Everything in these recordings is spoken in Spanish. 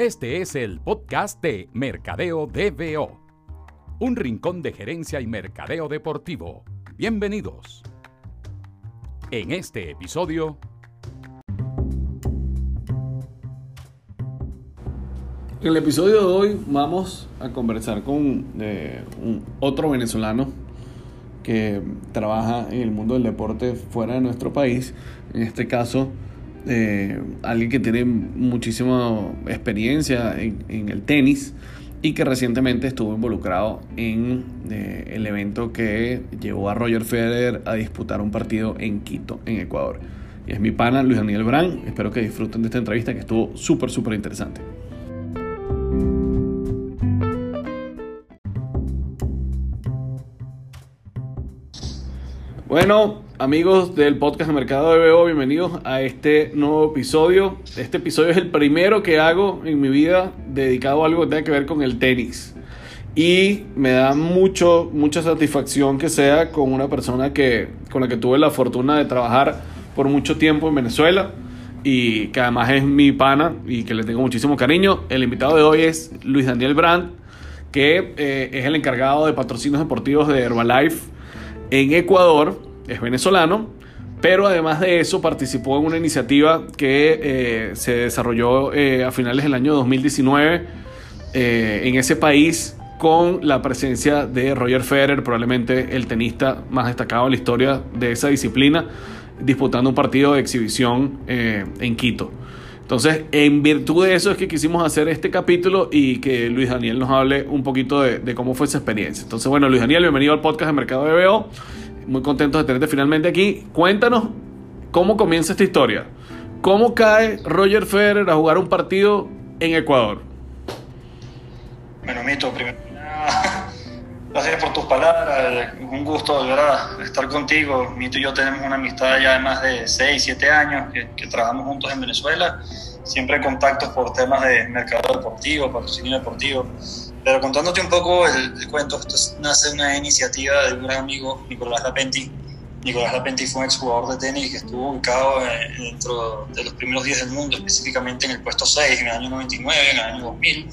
Este es el podcast de Mercadeo DBO, un rincón de gerencia y mercadeo deportivo. Bienvenidos. En este episodio... En el episodio de hoy vamos a conversar con eh, otro venezolano que trabaja en el mundo del deporte fuera de nuestro país. En este caso, eh, alguien que tiene muchísima experiencia en, el tenis y que recientemente estuvo involucrado en eh, el evento que llevó a Roger Federer a disputar un partido en Quito, en Ecuador. Y es mi pana Luis Daniel Brand. Espero que disfruten de esta entrevista que estuvo súper, súper interesante. Bueno, amigos del podcast de Mercado de bienvenidos a este nuevo episodio. Este episodio es el primero que hago en mi vida dedicado a algo que tenga que ver con el tenis. Y me da mucho, mucha satisfacción que sea con una persona que, con la que tuve la fortuna de trabajar por mucho tiempo en Venezuela y que además es mi pana y que le tengo muchísimo cariño. El invitado de hoy es Luis Daniel Brandt, que eh, es el encargado de patrocinios deportivos de Herbalife en Ecuador, es venezolano, pero además de eso participó en una iniciativa que eh, se desarrolló eh, a finales del año 2019 eh, en ese país con la presencia de Roger Federer, probablemente el tenista más destacado en la historia de esa disciplina, disputando un partido de exhibición en Quito. Entonces, en virtud de eso es que quisimos hacer este capítulo y que Luis Daniel nos hable un poquito de, cómo fue esa experiencia. Entonces, bueno, Luis Daniel, bienvenido al podcast de Mercado de BO. Muy contento de tenerte finalmente aquí. Cuéntanos cómo comienza esta historia. ¿Cómo cae Roger Federer a jugar un partido en Ecuador? Bueno, Mito, primero gracias por tus palabras. Un gusto volver a estar contigo. Mito y yo tenemos una amistad ya de más de 6, 7 años que, que trabajamos juntos en Venezuela. Siempre contactos por temas de mercado deportivo, patrocinio deportivo. Pero contándote un poco el, cuento, esto nace una iniciativa de un gran amigo, Nicolás Lapenti. Nicolás Lapenti fue un exjugador de tenis que estuvo ubicado dentro de los primeros 10 del mundo, específicamente en el puesto 6 en el año 99, en el año 2000.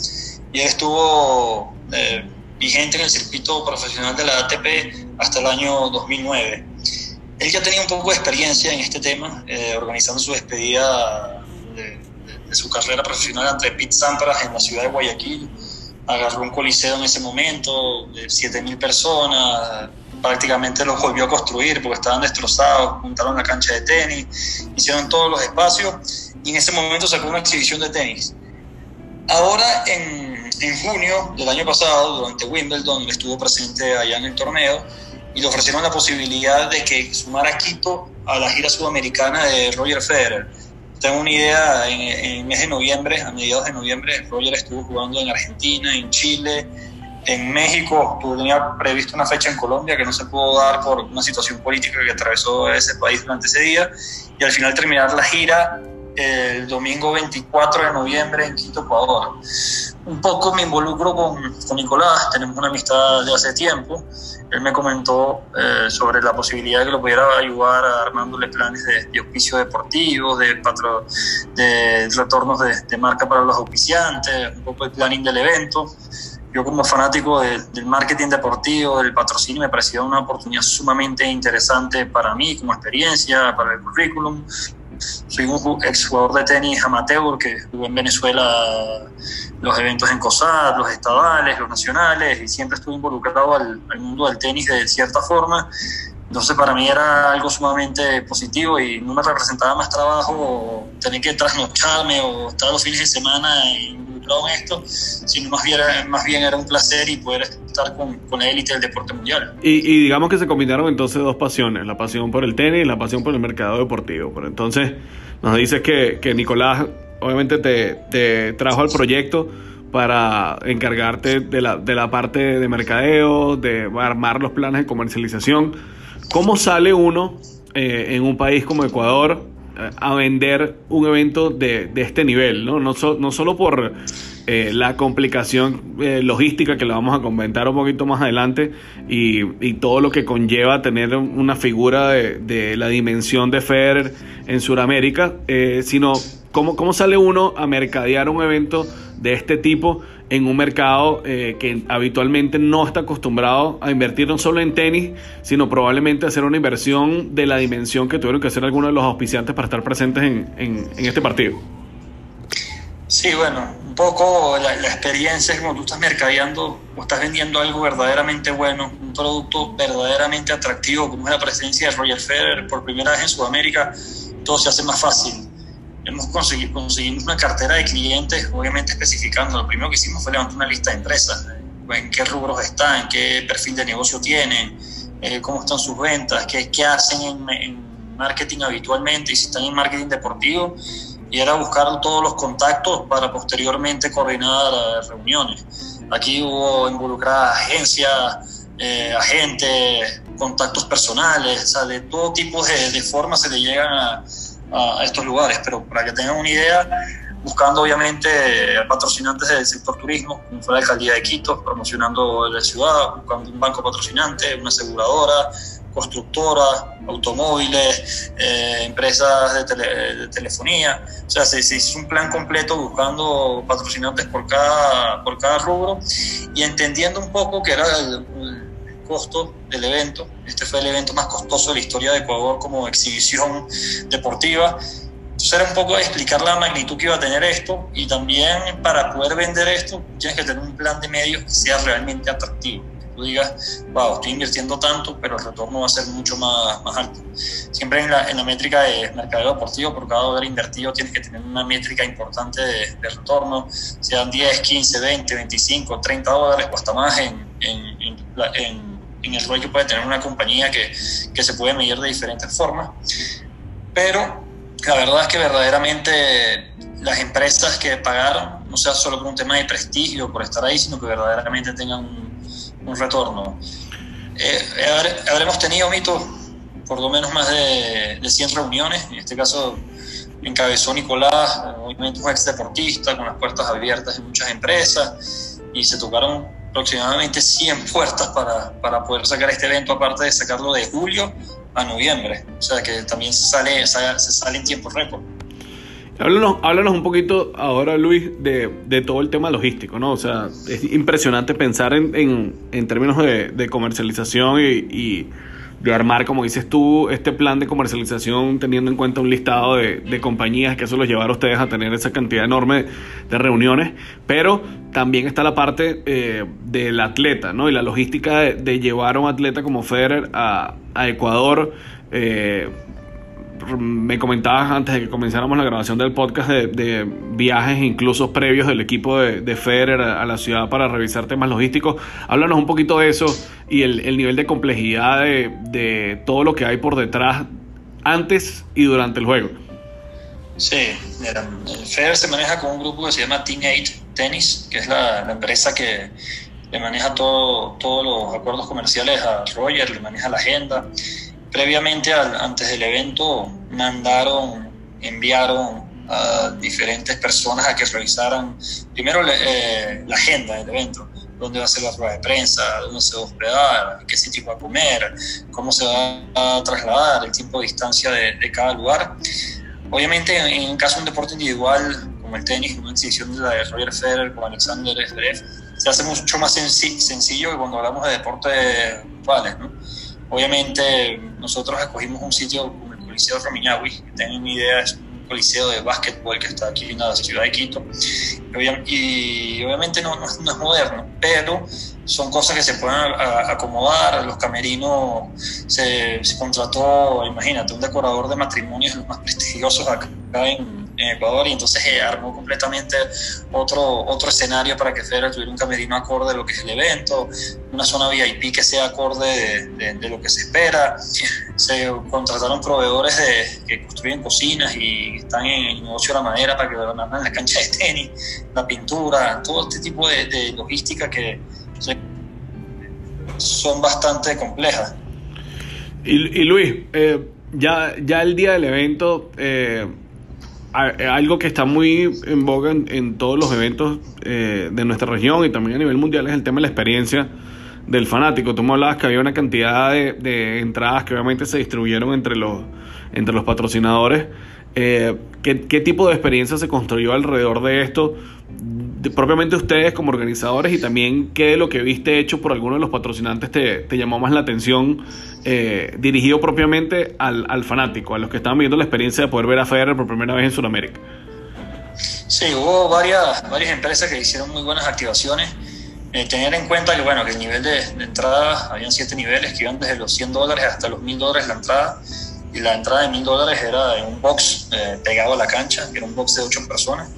Y él estuvo eh, vigente en el circuito profesional de la ATP hasta el año 2009. Él ya tenía un poco de experiencia en este tema, eh, organizando su despedida de, su carrera profesional ante Pete Sampras en la ciudad de Guayaquil agarró un coliseo en ese momento de 7.000 personas, prácticamente los volvió a construir porque estaban destrozados, montaron la cancha de tenis, hicieron todos los espacios y en ese momento sacó una exhibición de tenis. Ahora, en, en junio del año pasado, durante Wimbledon, estuvo presente allá en el torneo y le ofrecieron la posibilidad de que sumara Quito a la gira sudamericana de Roger Federer. Tengo una idea, en, el mes de noviembre, a mediados de noviembre, Roger estuvo jugando en Argentina, en Chile, en México, tenía previsto una fecha en Colombia que no se pudo dar por una situación política que atravesó ese país durante ese día, y al final terminar la gira el domingo 24 de noviembre en Quito, Ecuador. Un poco me involucro con, con Nicolás, tenemos una amistad de hace tiempo, él me comentó eh, sobre la posibilidad de que lo pudiera ayudar a armándole planes de, de auspicio deportivo, de, patro, de retornos de, de, marca para los auspiciantes, un poco el planning del evento. Yo como fanático del marketing deportivo, del patrocinio, me parecía una oportunidad sumamente interesante para mí como experiencia, para el currículum. Soy un exjugador de tenis amateur que jugó en Venezuela los eventos en COSAT, los estadales, los nacionales, y siempre estuve involucrado al, mundo del tenis de cierta forma. Entonces para mí era algo sumamente positivo y no me representaba más trabajo tener que trasnocharme o estar los fines de semana involucrado en esto, sino más bien, más bien era un placer y poder estar con, con la élite del deporte mundial. Y, y, digamos que se combinaron entonces dos pasiones, la pasión por el tenis y la pasión por el mercado deportivo. Pero entonces nos dices que, que Nicolás obviamente te, te trajo al proyecto para encargarte de la, de la parte de mercadeo, de armar los planes de comercialización. ¿Cómo sale uno eh, en un país como Ecuador eh, a vender un evento de, este nivel? No, no, so, no solo por eh, la complicación eh, logística que la vamos a comentar un poquito más adelante y, todo lo que conlleva tener una figura de, de la dimensión de Federer en Sudamérica, eh, sino ¿cómo, ¿cómo sale uno a mercadear un evento de este tipo en un mercado eh, que habitualmente no está acostumbrado a invertir no solo en tenis, sino probablemente hacer una inversión de la dimensión que tuvieron que hacer algunos de los auspiciantes para estar presentes en, en, este partido? Sí, bueno, un poco la, la, experiencia es como tú estás mercadeando o estás vendiendo algo verdaderamente bueno, un producto verdaderamente atractivo, como es la presencia de Roger Federer por primera vez en Sudamérica, todo se hace más fácil. Hemos conseguido conseguimos una cartera de clientes, obviamente especificando. Lo primero que hicimos fue levantar una lista de empresas, en qué rubros están, qué perfil de negocio tienen, eh, cómo están sus ventas, qué, qué hacen en, en marketing habitualmente y si están en marketing deportivo y era buscar todos los contactos para posteriormente coordinar eh, reuniones. Aquí hubo involucradas agencias, eh, agentes, contactos personales, o sea, de todo tipo de, de formas se le llegan a, a, estos lugares, pero para que tengan una idea, buscando obviamente patrocinantes del sector turismo, como fue la alcaldía de Quito, promocionando la ciudad, buscando un banco patrocinante, una aseguradora, constructoras, automóviles, eh, empresas de, tele, de, telefonía. O sea, se, se, hizo un plan completo buscando patrocinantes por cada, por cada rubro y entendiendo un poco que era el, el costo del evento. Este fue el evento más costoso de la historia de Ecuador como exhibición deportiva. Entonces era un poco explicar la magnitud que iba a tener esto y también para poder vender esto tienes que tener un plan de medios que sea realmente atractivo tú digas, wow, estoy invirtiendo tanto, pero el retorno va a ser mucho más, más alto. Siempre en la, en la métrica de mercado deportivo, por cada dólar invertido tienes que tener una métrica importante de, de, retorno, sean 10, 15, 20, 25, 30 dólares o hasta más en, en, en, en el rol que puede tener una compañía que, que se puede medir de diferentes formas. Pero la verdad es que verdaderamente las empresas que pagaron, no sea solo por un tema de prestigio, por estar ahí, sino que verdaderamente tengan un un retorno. Eh, habremos tenido, Mito, por lo menos más de, de 100 reuniones, en este caso encabezó Nicolás, obviamente un ex deportista, con las puertas abiertas en muchas empresas, y se tocaron aproximadamente 100 puertas para, para poder sacar este evento, aparte de sacarlo de julio a noviembre, o sea que también se sale, se sale en tiempo récord. Háblanos, háblanos, un poquito ahora, Luis, de, de, todo el tema logístico, ¿no? O sea, es impresionante pensar en, en, en términos de, de comercialización y, y, de armar, como dices tú, este plan de comercialización teniendo en cuenta un listado de, de compañías que eso los llevará a ustedes a tener esa cantidad enorme de reuniones, pero también está la parte eh, del atleta, ¿no? Y la logística de, llevar a un atleta como Federer a, a Ecuador. Eh, me comentabas antes de que comenzáramos la grabación del podcast de, viajes incluso previos del equipo de, de Federer a, la ciudad para revisar temas logísticos. Háblanos un poquito de eso y el, el nivel de complejidad de, todo lo que hay por detrás antes y durante el juego. Sí, mira, Federer se maneja con un grupo que se llama Team 8 Tennis, que es la, la empresa que le maneja todo, todos los acuerdos comerciales a Roger, le maneja la agenda previamente al, antes del evento mandaron, enviaron a diferentes personas a que revisaran primero eh, la agenda del evento, dónde va a ser la rueda de prensa, dónde se va a hospedar, qué sitio va a comer, cómo se va a trasladar, el tiempo de distancia de, cada lugar. Obviamente, en, caso de un deporte individual como el tenis, una exhibición de la de Roger Federer con Alexander Zverev, se hace mucho más senc sencillo que cuando hablamos de deportes virtuales, ¿no? Obviamente nosotros escogimos un sitio como el Coliseo Romiñahui, que tengan una idea, es un coliseo de básquetbol que está aquí en la ciudad de Quito. Y obviamente no, no, no es moderno, pero son cosas que se pueden acomodar. Los camerinos se, se contrató, imagínate, un decorador de matrimonios los más prestigiosos acá en, en Ecuador y entonces eh, armó completamente otro, otro escenario para que Federer tuviera un camerino acorde de lo que es el evento, una zona VIP que sea acorde de, lo que se espera. Se contrataron proveedores de, que construyen cocinas y están en el negocio de la madera para que van a la cancha de tenis, la pintura, todo este tipo de, de logística que son bastante complejas. Y, y Luis, eh, ya, ya el día del evento... Eh algo que está muy en boga en, todos los eventos eh, de nuestra región y también a nivel mundial es el tema de la experiencia del fanático. Tú me hablabas que había una cantidad de, de entradas que obviamente se distribuyeron entre los entre los patrocinadores. Eh, ¿qué, ¿qué, tipo de experiencia se construyó alrededor de esto? Propiamente ustedes como organizadores y también qué de lo que viste hecho por alguno de los patrocinantes te, te llamó más la atención eh, dirigido propiamente al, al, fanático, a los que estaban viendo la experiencia de poder ver a Federer por primera vez en Sudamérica. Sí, hubo varias, varias empresas que hicieron muy buenas activaciones. Eh, tener en cuenta que, bueno, que el nivel de, de, entrada, habían siete niveles que iban desde los 100 dólares hasta los 1000 dólares la entrada. Y la entrada de 1000 dólares era en un box eh, pegado a la cancha, que era un box de 8 personas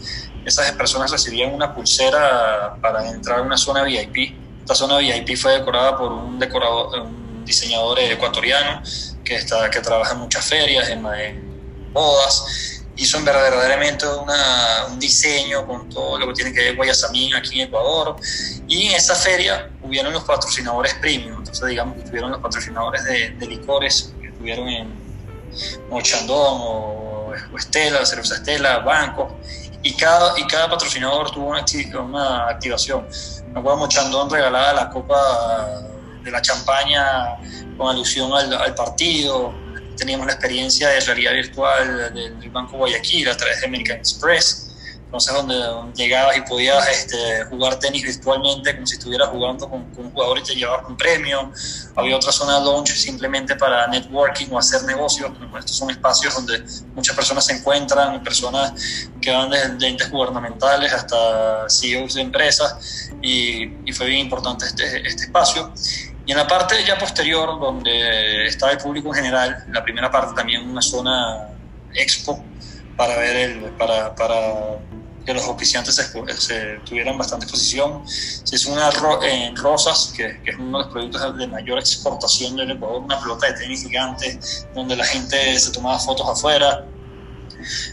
esas personas recibían una pulsera para entrar a una zona VIP. Esta zona VIP fue decorada por un, decorador, un diseñador ecuatoriano que, está, que trabaja en muchas ferias, en, bodas. Hizo verdaderamente una, un diseño con todo lo que tiene que ver Guayasamín aquí en Ecuador. Y en esa feria hubieron los patrocinadores premium. Entonces, digamos que tuvieron los patrocinadores de, de licores que estuvieron en Mochandón o, o Estela, Cerveza Estela, Banco y cada, y cada patrocinador tuvo una, una activación. Me acuerdo Mochandón regalada la copa de la champaña con alusión al, al partido. Teníamos la experiencia de realidad virtual del, del Banco Guayaquil a través de American Express entonces donde, llegabas y podías este, jugar tenis virtualmente como si estuvieras jugando con, con, un jugador y te llevabas un premio. Había otra zona launch simplemente para networking o hacer negocios. Estos son espacios donde muchas personas se encuentran, personas que van desde entes gubernamentales hasta CEOs de empresas y, y fue bien importante este, este espacio. Y en la parte ya posterior, donde estaba el público en general, la primera parte también una zona expo para ver el, para, para que los auspiciantes se, tuvieran bastante exposición. Se hizo una en Rosas, que, que, es uno de los productos de mayor exportación del Ecuador, una pelota de tenis gigante, donde la gente se tomaba fotos afuera.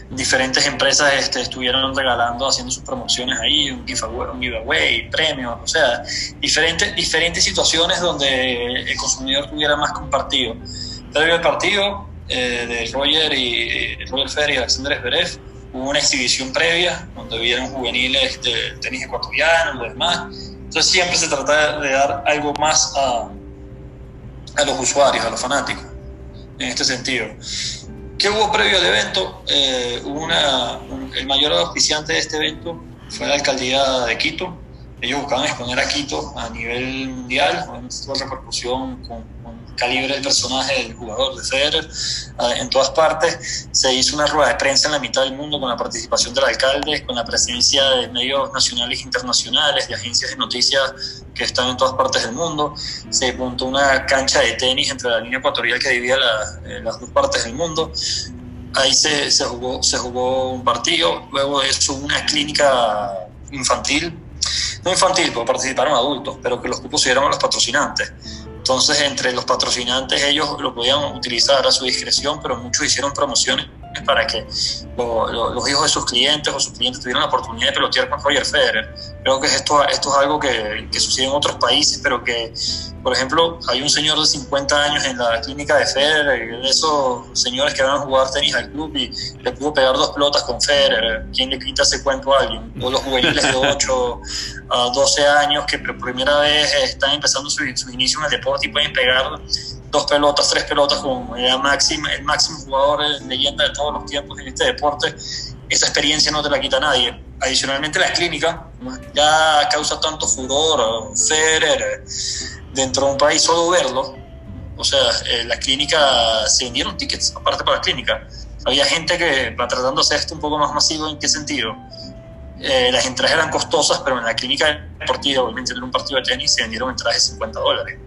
Diferentes empresas este, estuvieron regalando, haciendo sus promociones ahí, un giveaway, un giveaway premios, o sea, diferentes, diferentes situaciones donde el consumidor tuviera más compartido. Previo al partido eh, de Roger y Roger Fer y Alexander Zverev, hubo una exhibición previa donde vieron juveniles de tenis ecuatoriano y demás. Entonces siempre se trata de dar algo más a, a los usuarios, a los fanáticos, en este sentido. ¿Qué hubo previo al evento? Eh, una, un, el mayor auspiciante de este evento fue la alcaldía de Quito. Ellos buscaban exponer a Quito a nivel mundial, obviamente tuvo repercusión con calibre del personaje del jugador de Federer en todas partes. Se hizo una rueda de prensa en la mitad del mundo con la participación del alcalde, con la presencia de medios nacionales e internacionales, de agencias de noticias que están en todas partes del mundo. Se montó una cancha de tenis entre la línea ecuatorial que dividía la, eh, las dos partes del mundo. Ahí se, se, jugó, se jugó un partido, luego de eso una clínica infantil, no infantil, porque participaron adultos, pero que los cupos se dieron a los patrocinantes entonces, entre los patrocinantes, ellos lo podían utilizar a su discreción, pero muchos hicieron promociones para que lo, lo, los hijos de sus clientes o sus clientes tuvieran la oportunidad de pelotear con Roger Federer. Creo que esto, esto es algo que, que sucede en otros países, pero que, por ejemplo, hay un señor de 50 años en la clínica de Federer, de esos señores que van a jugar tenis al club y le pudo pegar dos pelotas con Federer. ¿Quién le quita ese cuento a alguien? O los juveniles de 8 a 12 años que por primera vez están empezando su, su inicio en el deporte y pueden pegar dos pelotas, tres pelotas con el máximo, el máximo jugador leyenda de todos los tiempos en este deporte, esa experiencia no te la quita nadie. Adicionalmente la clínica ya causa tanto furor, Federer, dentro de un país solo verlo, o sea, eh, la clínica, se vendieron tickets aparte para la clínica. Había gente que tratando de hacer esto un poco más masivo, ¿en qué sentido? Eh, las entradas eran costosas, pero en la clínica deportiva, obviamente en un partido de tenis, se vendieron entradas de 50 dólares.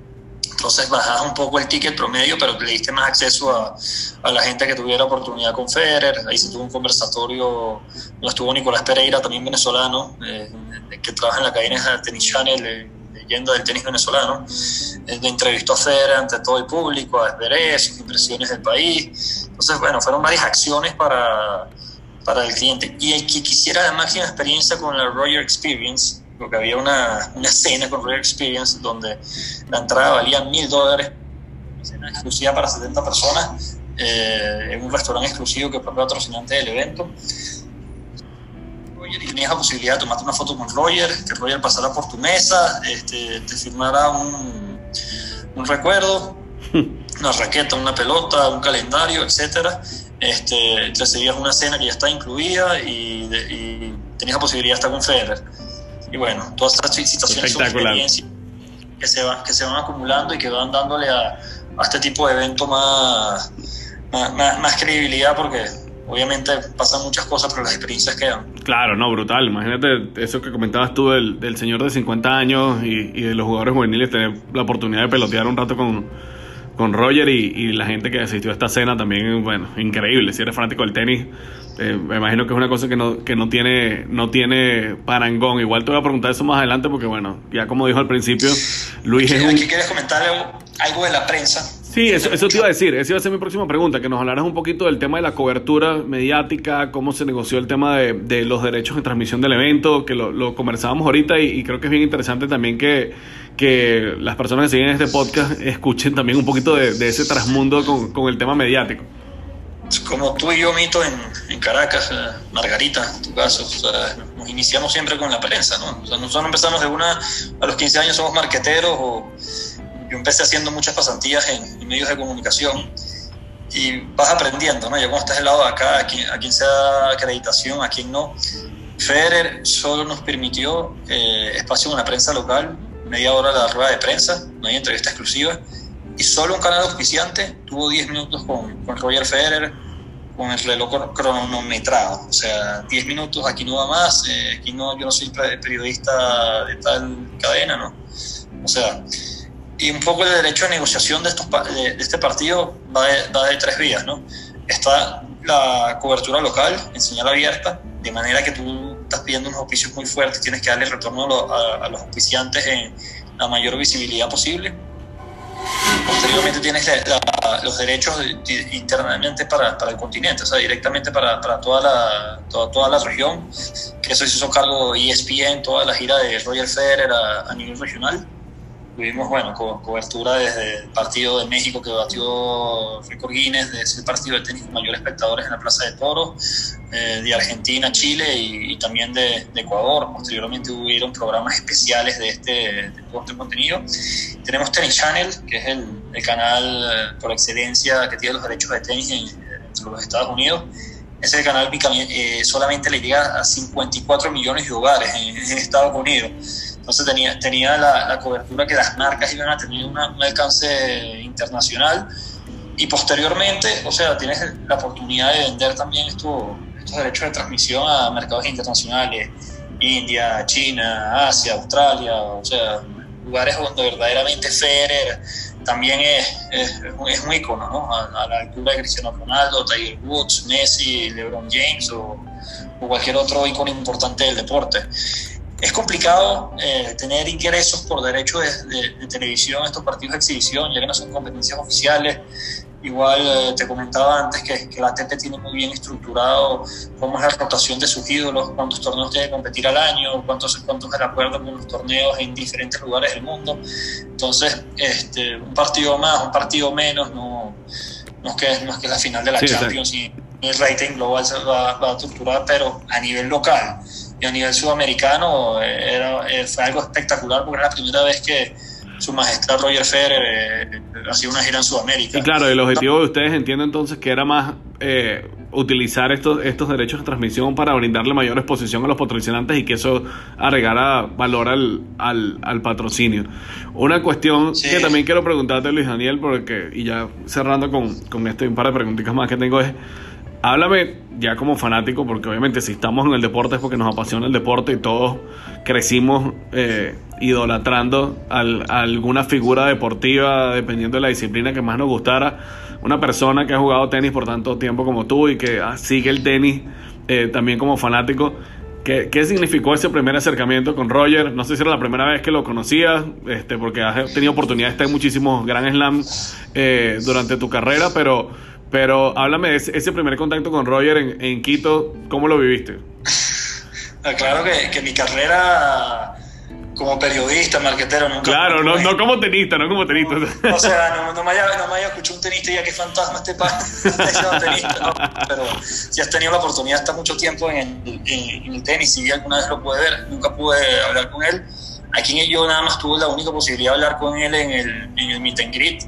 Entonces bajabas un poco el ticket promedio, pero le diste más acceso a, a, la gente que tuviera oportunidad con Federer. Ahí se tuvo un conversatorio, lo estuvo Nicolás Pereira, también venezolano, eh, que trabaja en la cadena Tennis Channel, eh, leyenda del tenis venezolano. Eh, entrevistó a Federer ante todo el público, a Zverev, sus impresiones del país. Entonces, bueno, fueron varias acciones para, para el cliente. Y el que quisiera la máxima experiencia con la Roger Experience, porque había una, una cena con Royal Experience donde la entrada valía mil dólares, una cena exclusiva para 70 personas, eh, en un restaurante exclusivo que fue patrocinante del evento. Roger, y tenías la posibilidad de tomarte una foto con Roger, que Roger pasara por tu mesa, este, te firmara un, un recuerdo. una raqueta, una pelota, un calendario, etcétera. Este, recibías una cena que ya está incluida y, tenías la posibilidad de estar con Federer. Y bueno, todas estas situaciones son experiencias que se, van, que se van acumulando y que van dándole a, a este tipo de evento más, más, más, credibilidad porque obviamente pasan muchas cosas, pero las experiencias quedan. Claro, no, brutal. Imagínate eso que comentabas tú del, del señor de 50 años y, y, de los jugadores juveniles, tener la oportunidad de pelotear un rato con, con Roger y, la gente que asistió a esta cena también, bueno, increíble. Si eres fanático del tenis, eh, me imagino que es una cosa que no, que no tiene no tiene parangón. Igual te voy a preguntar eso más adelante porque, bueno, ya como dijo al principio, Luis es un... Aquí quieres comentar algo de la prensa. Sí, eso, eso te iba a decir, esa iba a ser mi próxima pregunta, que nos hablaras un poquito del tema de la cobertura mediática, cómo se negoció el tema de, de los derechos de transmisión del evento, que lo, lo conversábamos ahorita y, creo que es bien interesante también que, que las personas que siguen este podcast escuchen también un poquito de, de ese trasmundo con, con, el tema mediático. Como tú y yo, Mito, en, en Caracas, eh, Margarita, en tu caso, nos iniciamos siempre con la prensa, ¿no? O sea, nosotros empezamos de una, a los 15 años somos marqueteros o yo empecé haciendo muchas pasantías en, medios de comunicación y vas aprendiendo, ¿no? Ya cuando estás del lado de acá, a quien, a quien se da acreditación, a quien no. Federer solo nos permitió eh, espacio en una prensa local, media hora de la rueda de prensa, no hay entrevista exclusiva, y solo un canal auspiciante tuvo 10 minutos con, con Roger Federer, con el reloj cronometrado, o sea, 10 minutos, aquí no va más, eh, aquí no, yo no soy periodista de tal cadena, ¿no? O sea, y un poco el derecho de negociación de, estos, de, este partido va de, tres vías, ¿no? Está la cobertura local en señal abierta, de manera que tú estás pidiendo unos oficios muy fuertes, tienes que darle retorno a, los oficiantes en la mayor visibilidad posible. Posteriormente tienes los derechos internamente para, para, el continente, o sea, directamente para, para toda, la, toda, toda, la región, que eso se hizo cargo ESPN, toda la gira de Roger Federer a, a nivel regional Tuvimos, bueno, cobertura desde el partido de México que batió récord Guinness, de ese partido de tenis con mayores espectadores en la Plaza de Toro, eh, de Argentina, Chile y, también de, Ecuador. Posteriormente hubieron programas especiales de este, este contenido. Tenemos Tennis Channel, que es el, canal eh, por excelencia que tiene los derechos de tenis en, los Estados Unidos. Ese canal eh, solamente le llega a 54 millones de hogares en Estados Unidos entonces tenía, tenía la, cobertura que las marcas iban a tener un alcance internacional y posteriormente, o sea, tienes la oportunidad de vender también estos derechos de transmisión a mercados internacionales, India, China, Asia, Australia, o sea, lugares donde verdaderamente Federer también es, es, es un icono, ¿no? A, la altura de Cristiano Ronaldo, Tiger Woods, Messi, LeBron James o, o cualquier otro icono importante del deporte es complicado eh, tener ingresos por derecho de, televisión estos partidos de exhibición, ya que no son competencias oficiales. Igual eh, te comentaba antes que, que, la ATP tiene muy bien estructurado cómo es la rotación de sus ídolos, cuántos torneos tiene que competir al año, cuántos, cuántos de acuerdo con los torneos en diferentes lugares del mundo. Entonces, este, un partido más, un partido menos, no, no, es, que, no es que la final de la Champions y el rating global se va, va a estructurar, pero a nivel local y a nivel sudamericano eh, era, eh, fue algo espectacular porque era la primera vez que su majestad Roger Federer eh, hacía una gira en Sudamérica. Y claro, el objetivo de ustedes entiendo entonces que era más utilizar estos, estos derechos de transmisión para brindarle mayor exposición a los patrocinantes y que eso agregara valor al, al, al patrocinio. Una cuestión que también quiero preguntarte, Luis Daniel, porque, y ya cerrando con, con este un par de preguntitas más que tengo es Háblame ya como fanático, porque obviamente si estamos en el deporte es porque nos apasiona el deporte y todos crecimos eh, idolatrando a alguna figura deportiva, dependiendo de la disciplina que más nos gustara. Una persona que ha jugado tenis por tanto tiempo como tú y que ah, sigue el tenis eh, también como fanático. ¿Qué, ¿Qué, significó ese primer acercamiento con Roger? No sé si era la primera vez que lo conocías, este, porque has tenido oportunidad de estar en muchísimos Grand Slam eh, durante tu carrera, pero pero háblame de ese, primer contacto con Roger en, Quito, ¿cómo lo viviste? Ah, claro que, mi carrera como periodista, marquetero, nunca. Claro, no, no como tenista, no como tenista. o sea, no, no, me haya, no me haya escuchado un tenista y ya que fantasma este pan, tenista, pero si has tenido la oportunidad estar mucho tiempo en el, en, el tenis y alguna vez lo pude ver, nunca pude hablar con él. Aquí yo nada más tuve la única posibilidad de hablar con él en el, en el meet and greet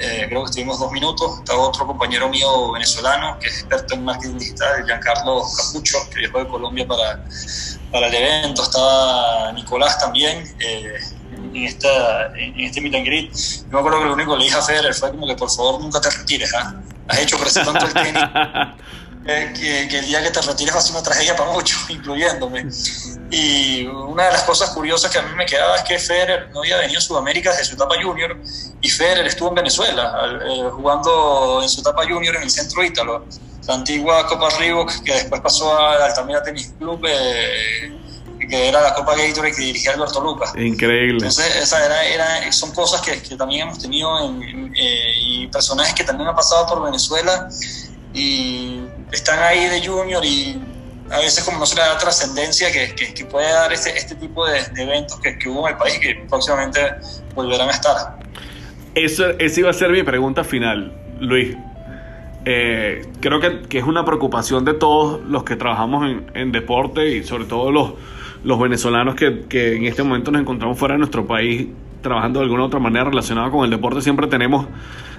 eh, creo que estuvimos dos minutos. Estaba otro compañero mío venezolano que es experto en marketing digital, Giancarlo Capucho, que viajó de Colombia para, para el evento. Estaba Nicolás también. Eh, en, esta, en este meet and greet. Yo me acuerdo que lo único que le dije a Federer fue como que por favor nunca te retires, ¿ah? Has hecho crecer tanto el tenis eh, que, que, el día que te retires va a ser una tragedia para muchos, incluyéndome. Y una de las cosas curiosas que a mí me quedaba es que Federer no había venido a Sudamérica desde su etapa junior y Federer estuvo en Venezuela eh, jugando en su etapa junior en el centro ítalo, la antigua Copa Reebok que después pasó al Altamira Tennis Club. Eh, que era la Copa Gatorade que dirigía Alberto Lucas. Increíble. Entonces, esa era, era, son cosas que, que también hemos tenido en, eh, y personajes que también han pasado por Venezuela y están ahí de junior y a veces como no se le da trascendencia que, que, puede dar este, este tipo de, eventos que, que, hubo en el país y que próximamente volverán a estar. Eso, esa iba a ser mi pregunta final, Luis. Eh, creo que, que, es una preocupación de todos los que trabajamos en, en deporte y sobre todo los, los venezolanos que, que, en este momento nos encontramos fuera de nuestro país trabajando de alguna u otra manera relacionada con el deporte, siempre tenemos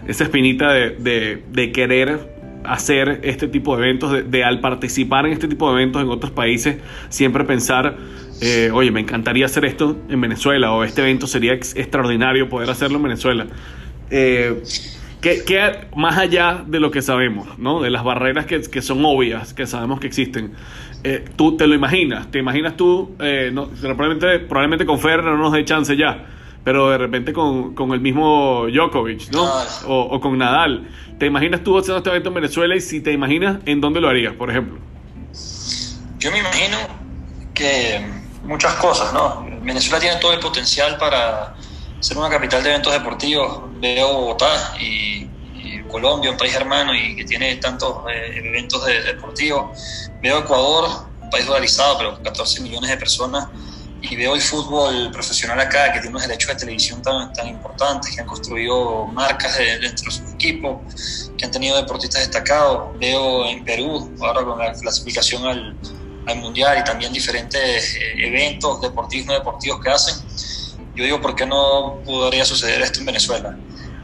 esa espinita de, de querer hacer este tipo de eventos, de, de, al participar en este tipo de eventos en otros países, siempre pensar, eh, oye, me encantaría hacer esto en Venezuela o este evento sería ex extraordinario poder hacerlo en Venezuela. Eh, ¿qué, ¿qué, más allá de lo que sabemos, ¿no? de las barreras que, que son obvias, que sabemos que existen, eh, tú te lo imaginas, te imaginas tú, eh, no, probablemente, probablemente con Ferrer no nos dé chance ya, pero de repente con, con el mismo Djokovic, ¿no? O, o, con Nadal. ¿Te imaginas tú haciendo este evento en Venezuela y si te imaginas, ¿en dónde lo harías, por ejemplo? Yo me imagino que muchas cosas, ¿no? Venezuela tiene todo el potencial para ser una capital de eventos deportivos. Veo Bogotá y, y Colombia, un país hermano y que tiene tantos eh, eventos de, deportivos. Veo Ecuador, un país dolarizado, pero con 14 millones de personas y veo el fútbol profesional acá, que tiene unos derechos de televisión tan, tan importantes, que han construido marcas de, dentro de sus equipos, que han tenido deportistas destacados. Veo en Perú, ahora con la clasificación al, al Mundial y también diferentes eh, eventos deportivos no deportivos que hacen. Yo digo, ¿por qué no podría suceder esto en Venezuela?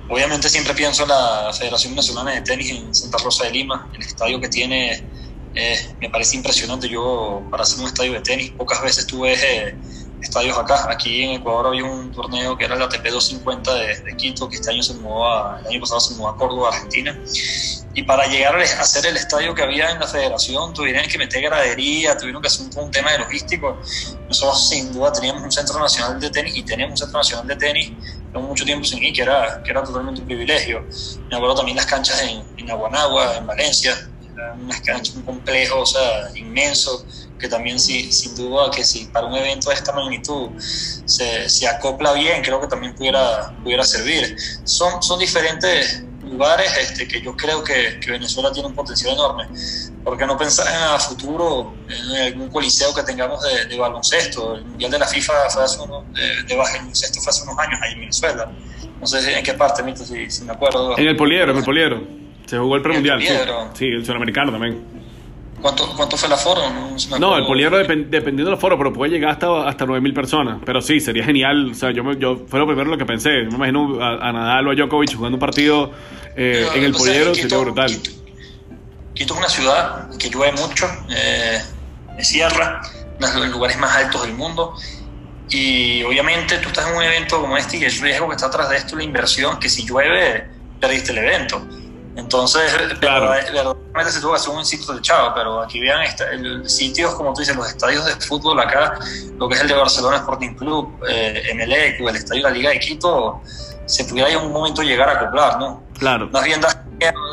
Obviamente siempre pienso en la Federación Venezolana de Tenis en Santa Rosa de Lima, el estadio que tiene eh, me parece impresionante. Yo, para hacer un estadio de tenis, pocas veces tuve eh, estadios acá. Aquí en Ecuador había un torneo que era el ATP 250 de, de, Quito, que este año se mudó a, el año pasado se mudó a Córdoba, Argentina. Y para llegar a hacer el estadio que había en la federación, tuvieron que meter gradería, tuvieron que hacer un, un tema de logístico. Nosotros, sin duda, teníamos un centro nacional de tenis y tenemos un centro nacional de tenis mucho tiempo sin ir, que era, que era totalmente un privilegio. Me acuerdo también las canchas en, en Aguanagua, en Valencia, unas canchas, un complejo, o sea, inmenso, que también sí, sin duda que si para un evento de esta magnitud se, se acopla bien, creo que también pudiera, pudiera servir. Son, son diferentes lugares este, que yo creo que, que, Venezuela tiene un potencial enorme. ¿Por qué no pensar en a futuro en algún coliseo que tengamos de, de baloncesto? El Mundial de la FIFA fue hace uno, de, de baloncesto fue hace unos años ahí en Venezuela. No sé en qué parte, Mito, si, si me acuerdo. En el Poliedro, en el Poliedro. Se jugó el premundial. Sí, sí, el sudamericano también. ¿Cuánto, ¿Cuánto fue el aforo? No, no el poliedro dep dependiendo del aforo, pero puede llegar hasta, hasta 9.000 personas. Pero sí, sería genial. O sea, yo, me, yo fue lo primero lo que pensé. Yo me imagino a, a Nadal o a Djokovic jugando un partido eh, pero, en el poliedro, sería brutal. Quito, Quito, es una ciudad que llueve mucho, eh, es sierra, uno de los lugares más altos del mundo. Y obviamente tú estás en un evento como este y el riesgo que está atrás de esto, la inversión, que si llueve, perdiste el evento. Entonces, claro. verdaderamente se tuvo que hacer un sitio de chavo, pero aquí vean esta, el, sitios, como tú dices, los estadios de fútbol acá, lo que es el de Barcelona Sporting Club, eh, MLE, el estadio de la Liga de Quito, se pudiera en un momento llegar a acoplar, ¿no? Claro. Más bien da,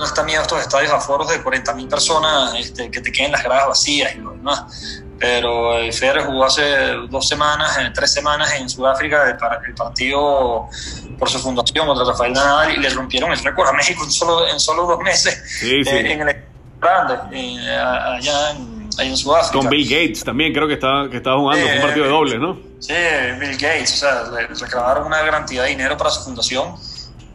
está miedo estos estadios a foros de 40.000 personas, este, que te queden las gradas vacías y lo demás. Pero el Federer jugó hace dos semanas, tres semanas en Sudáfrica el, el partido por su fundación contra Rafael Nadal y le rompieron el récord a México en solo, en solo dos meses sí, sí. Eh, en el grande, eh, allá en, en Sudáfrica. Con Bill Gates también creo que estaba, que estaba jugando, eh, un partido de doble, ¿no? Sí, Bill Gates, o sea, le reclamaron una gran cantidad de dinero para su fundación,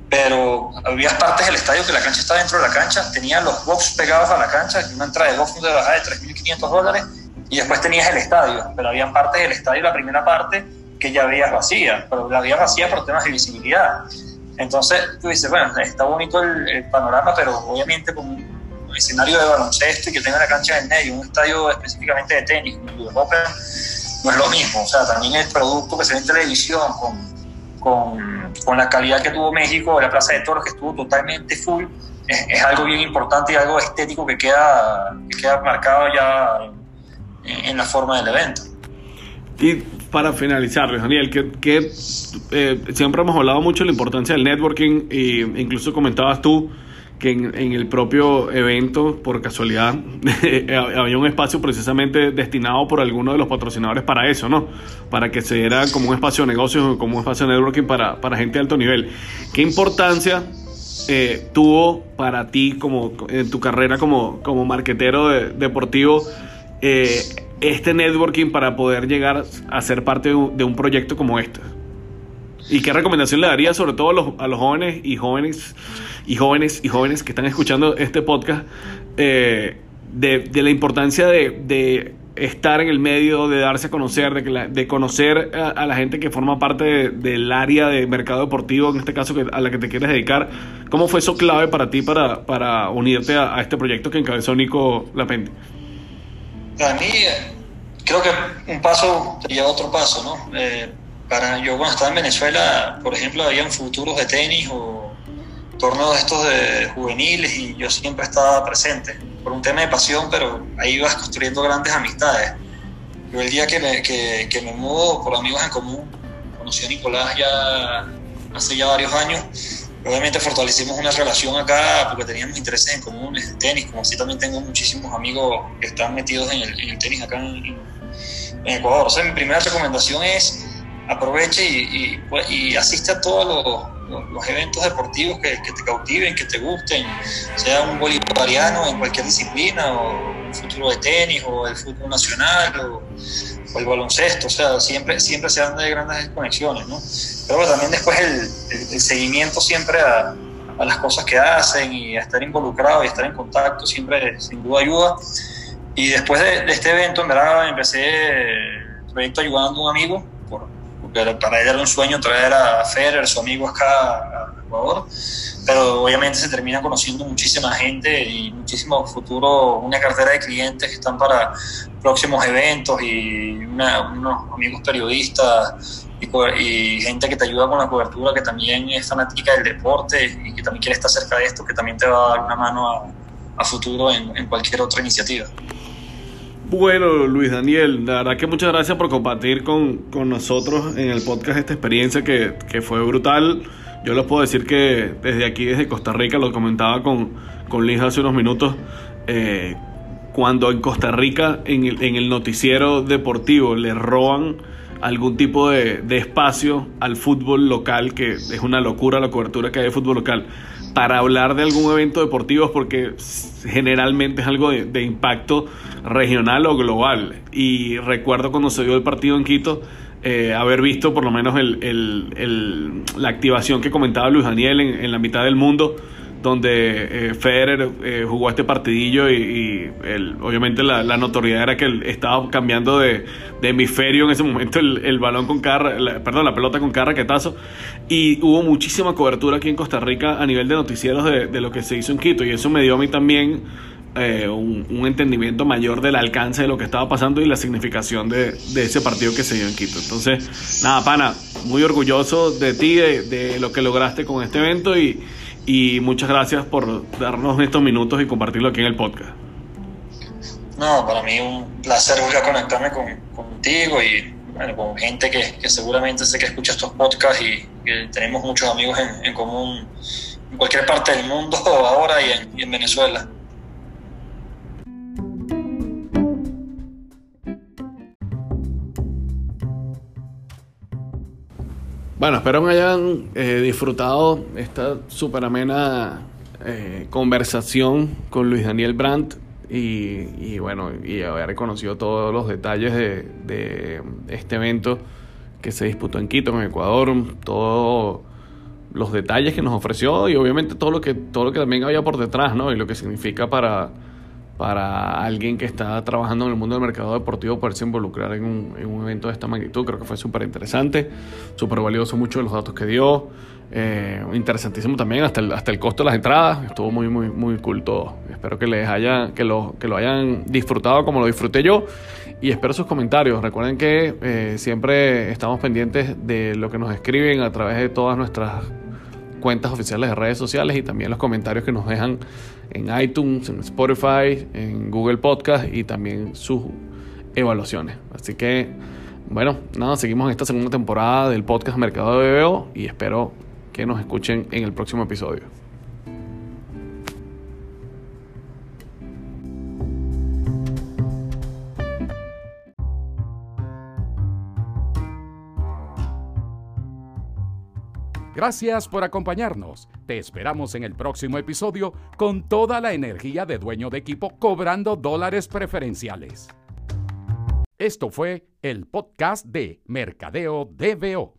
pero había partes del estadio que la cancha estaba dentro de la cancha, tenía los box pegados a la cancha, una entrada de box de bajada de 3.500 dólares, y después tenías el estadio, pero habían partes del estadio, la primera parte, que ya veías vacía, pero la veías vacía por temas de visibilidad. Entonces tú dices, bueno, está bonito el, panorama, pero obviamente con un escenario de baloncesto y que tenga la cancha en medio, un estadio específicamente de tenis, como el Open, no es lo mismo. O sea, también el producto que se ve en televisión con, con, con la calidad que tuvo México, la Plaza de Toros que estuvo totalmente full, es, algo bien importante y algo estético que queda, que queda marcado ya en, la forma del evento. Y para finalizar, Daniel, que, eh, siempre hemos hablado mucho de la importancia del networking e incluso comentabas tú que en, el propio evento, por casualidad, había un espacio precisamente destinado por alguno de los patrocinadores para eso, ¿no? Para que se diera como un espacio de negocios, como un espacio de networking para, para gente de alto nivel. ¿Qué importancia eh, tuvo para ti como en tu carrera como, como marquetero deportivo eh, este networking para poder llegar a ser parte de un, proyecto como este? ¿Y qué recomendación le daría sobre todo a los, a los, jóvenes y jóvenes y jóvenes y jóvenes que están escuchando este podcast eh, de, de, la importancia de, de estar en el medio, de darse a conocer, de, de conocer a, la gente que forma parte del área de mercado deportivo, en este caso que, a la que te quieres dedicar. ¿Cómo fue eso clave para ti para, para unirte a, este proyecto que encabezó Nico Lapente? Para mí, creo que un paso lleva otro paso, ¿no? Eh, para, yo cuando estaba en Venezuela, por ejemplo, habían futuros de tenis o torneos estos de juveniles y yo siempre estaba presente por un tema de pasión, pero ahí vas construyendo grandes amistades. Yo el día que me, que, que me mudo por amigos en común, conocí a Nicolás ya hace ya varios años, obviamente fortalecimos una relación acá porque teníamos intereses en común en tenis, como así también tengo muchísimos amigos que están metidos en el, tenis acá en, Ecuador. O sea, mi primera recomendación es aproveche y, y asiste a todos los eventos deportivos que, te cautiven, que te gusten, sea un bolivariano en cualquier disciplina, o un futuro de tenis, o el fútbol nacional, o, el baloncesto, o sea, siempre, siempre se dan de grandes conexiones, ¿no? Pero también después el, seguimiento siempre a, las cosas que hacen y a estar involucrado y estar en contacto siempre sin duda ayuda. Y después de, este evento, en verdad, empecé el proyecto ayudando a un amigo para él era un sueño traer a Federer, su amigo acá a Ecuador, pero obviamente se termina conociendo muchísima gente y muchísimo futuro, una cartera de clientes que están para próximos eventos y unos amigos periodistas y, gente que te ayuda con la cobertura, que también es fanática del deporte y que también quiere estar cerca de esto, que también te va a dar una mano a, futuro en cualquier otra iniciativa. Bueno, Luis Daniel, la verdad que muchas gracias por compartir con, nosotros en el podcast esta experiencia que, fue brutal. Yo les puedo decir que desde aquí, desde Costa Rica, lo comentaba con, con Liz hace unos minutos, eh, cuando en Costa Rica, en el, en el, noticiero deportivo, le roban algún tipo de, de espacio al fútbol local, que es una locura la cobertura que hay de fútbol local para hablar de algún evento deportivo porque generalmente es algo de, impacto regional o global. Y recuerdo cuando se dio el partido en Quito, eh, haber visto por lo menos el, la activación que comentaba Luis Daniel en la mitad del mundo donde eh, Federer eh, jugó este partidillo y, obviamente la, notoriedad era que estaba cambiando de, hemisferio en ese momento el, balón con cada, perdón, la pelota con cada raquetazo y hubo muchísima cobertura aquí en Costa Rica a nivel de noticieros de, lo que se hizo en Quito y eso me dio a mí también eh, un, entendimiento mayor del alcance de lo que estaba pasando y la significación de, ese partido que se dio en Quito. Entonces, nada, pana, muy orgulloso de ti, de lo que lograste con este evento y y muchas gracias por darnos estos minutos y compartirlo aquí en el podcast. No, para mí un placer volver a conectarme con, contigo y bueno, con gente que, seguramente sé que escucha estos podcasts y que tenemos muchos amigos en, común en cualquier parte del mundo ahora y en Venezuela. Bueno, espero que hayan eh, disfrutado esta súper amena eh, conversación con Luis Daniel Brandt y, bueno, y haber conocido todos los detalles de, este evento que se disputó en Quito, en Ecuador, todos los detalles que nos ofreció y obviamente todo lo que, todo lo que también había por detrás, ¿no? Y lo que significa para, para alguien que está trabajando en el mundo del mercado deportivo poderse involucrar en un, en un evento de esta magnitud. Creo que fue súper interesante, súper valioso mucho de los datos que dio. Eh, interesantísimo también hasta el, hasta el costo de las entradas. Estuvo muy, muy, muy cool. Espero que les haya, que lo, que lo hayan disfrutado como lo disfruté yo. Y espero sus comentarios. Recuerden que eh, siempre estamos pendientes de lo que nos escriben a través de todas nuestras cuentas oficiales de redes sociales y también los comentarios que nos dejan en iTunes, en Spotify, en Google Podcast y también sus evaluaciones. Así que, bueno, nada, seguimos en esta segunda temporada del podcast Mercado de BBO y espero que nos escuchen en el próximo episodio. Gracias por acompañarnos. Te esperamos en el próximo episodio con toda la energía de dueño de equipo cobrando dólares preferenciales. Esto fue el podcast de Mercadeo DBO.